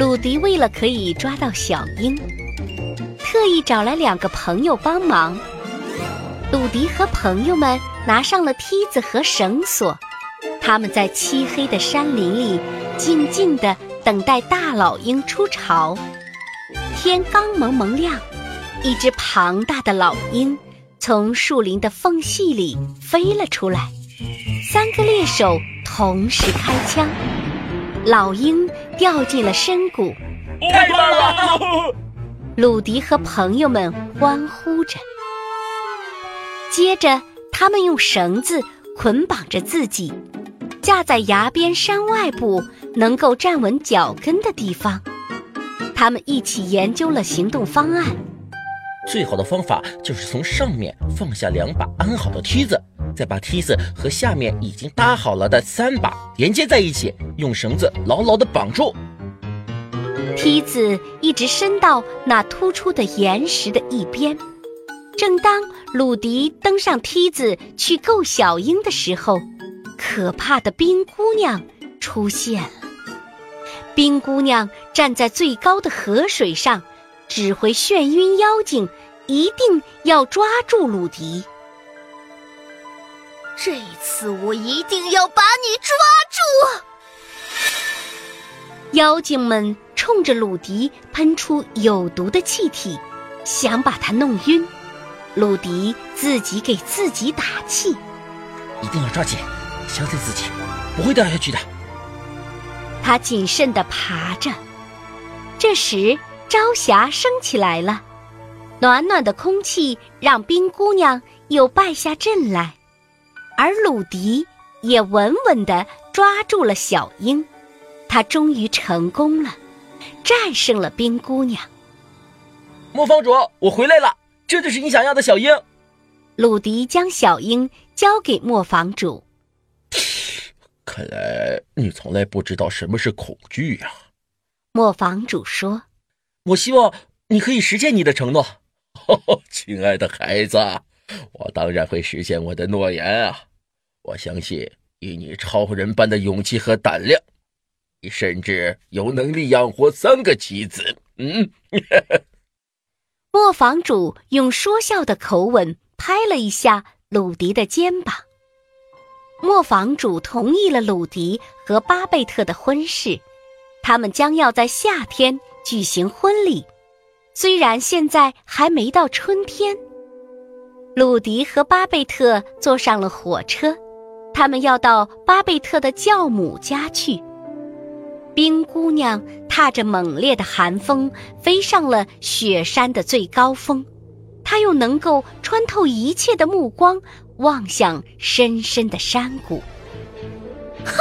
鲁迪为了可以抓到小鹰，特意找来两个朋友帮忙。鲁迪和朋友们拿上了梯子和绳索，他们在漆黑的山林里静静地等待大老鹰出巢。天刚蒙蒙亮，一只庞大的老鹰从树林的缝隙里飞了出来，三个猎手同时开枪。老鹰掉进了深谷，太棒了！鲁迪和朋友们欢呼着。接着，他们用绳子捆绑着自己，架在崖边山外部能够站稳脚跟的地方。他们一起研究了行动方案。最好的方法就是从上面放下两把安好的梯子。再把梯子和下面已经搭好了的三把连接在一起，用绳子牢牢地绑住。梯子一直伸到那突出的岩石的一边。正当鲁迪登上梯子去够小鹰的时候，可怕的冰姑娘出现了。冰姑娘站在最高的河水上，指挥眩晕妖精，一定要抓住鲁迪。这次我一定要把你抓住！妖精们冲着鲁迪喷出有毒的气体，想把他弄晕。鲁迪自己给自己打气：“一定要抓紧，相信自己，不会掉下去的。”他谨慎地爬着。这时，朝霞升起来了，暖暖的空气让冰姑娘又败下阵来。而鲁迪也稳稳地抓住了小鹰，他终于成功了，战胜了冰姑娘。磨坊主，我回来了，这就是你想要的小鹰。鲁迪将小鹰交给磨坊主。看来你从来不知道什么是恐惧呀。磨坊主说：“我希望你可以实现你的承诺，亲爱的孩子，我当然会实现我的诺言啊。”我相信，以你超人般的勇气和胆量，你甚至有能力养活三个妻子。嗯，磨坊主用说笑的口吻拍了一下鲁迪的肩膀。磨坊主同意了鲁迪和巴贝特的婚事，他们将要在夏天举行婚礼。虽然现在还没到春天，鲁迪和巴贝特坐上了火车。他们要到巴贝特的教母家去。冰姑娘踏着猛烈的寒风飞上了雪山的最高峰，她又能够穿透一切的目光望向深深的山谷。哼，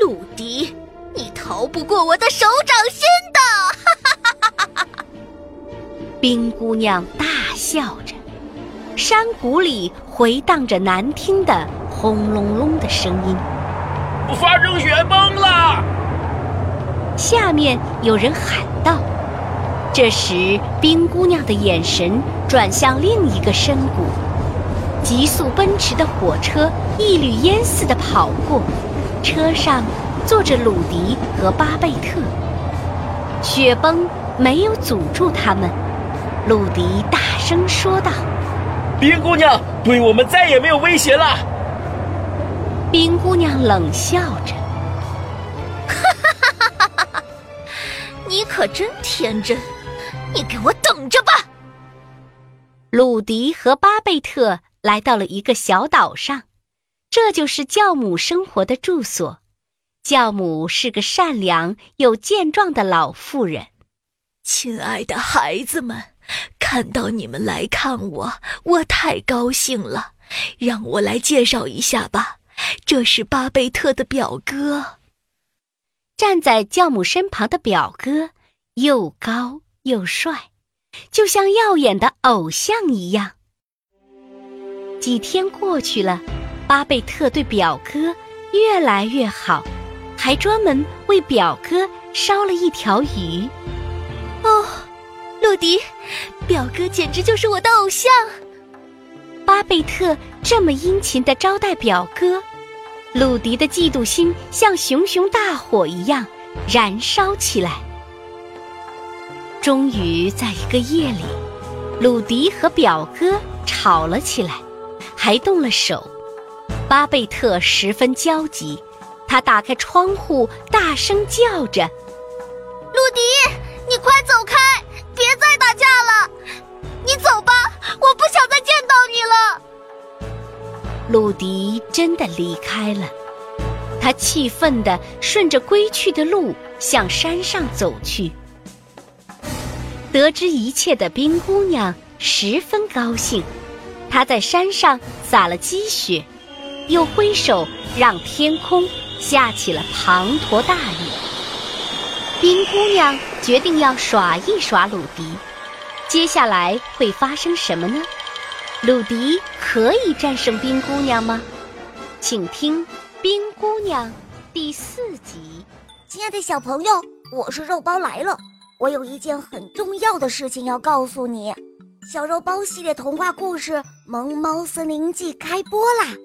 鲁迪，你逃不过我的手掌心的！哈哈哈哈哈哈！冰姑娘大笑着，山谷里回荡着难听的。轰隆隆的声音，发生雪崩了！下面有人喊道。这时，冰姑娘的眼神转向另一个深谷，急速奔驰的火车一缕烟似的跑过，车上坐着鲁迪和巴贝特。雪崩没有阻住他们，鲁迪大声说道：“冰姑娘对我们再也没有威胁了。”冰姑娘冷笑着：“哈哈哈哈哈哈！你可真天真，你给我等着吧！”鲁迪和巴贝特来到了一个小岛上，这就是教母生活的住所。教母是个善良又健壮的老妇人。亲爱的孩子们，看到你们来看我，我太高兴了。让我来介绍一下吧。这是巴贝特的表哥。站在教母身旁的表哥又高又帅，就像耀眼的偶像一样。几天过去了，巴贝特对表哥越来越好，还专门为表哥烧了一条鱼。哦，鲁迪，表哥简直就是我的偶像。巴贝特这么殷勤的招待表哥，鲁迪的嫉妒心像熊熊大火一样燃烧起来。终于在一个夜里，鲁迪和表哥吵了起来。还动了手，巴贝特十分焦急，他打开窗户，大声叫着：“鲁迪，你快走开，鲁迪真的离开了，他气愤地顺着归去的路向山上走去。得知一切的冰姑娘十分高兴。她在山上撒了积雪，又挥手让天空下起了滂沱大雨。冰姑娘决定要耍一耍鲁迪，接下来会发生什么呢？鲁迪可以战胜冰姑娘吗？请听《冰姑娘》第四集。亲爱的小朋友，我是肉包来了，我有一件很重要的事情要告诉你。小肉包系列童话故事《萌猫森林记》开播啦！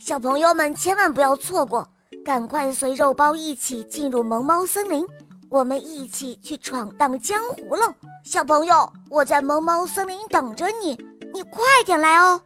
小朋友们千万不要错过，赶快随肉包一起进入萌猫森林，我们一起去闯荡江湖喽！小朋友，我在萌猫森林等着你，你快点来哦！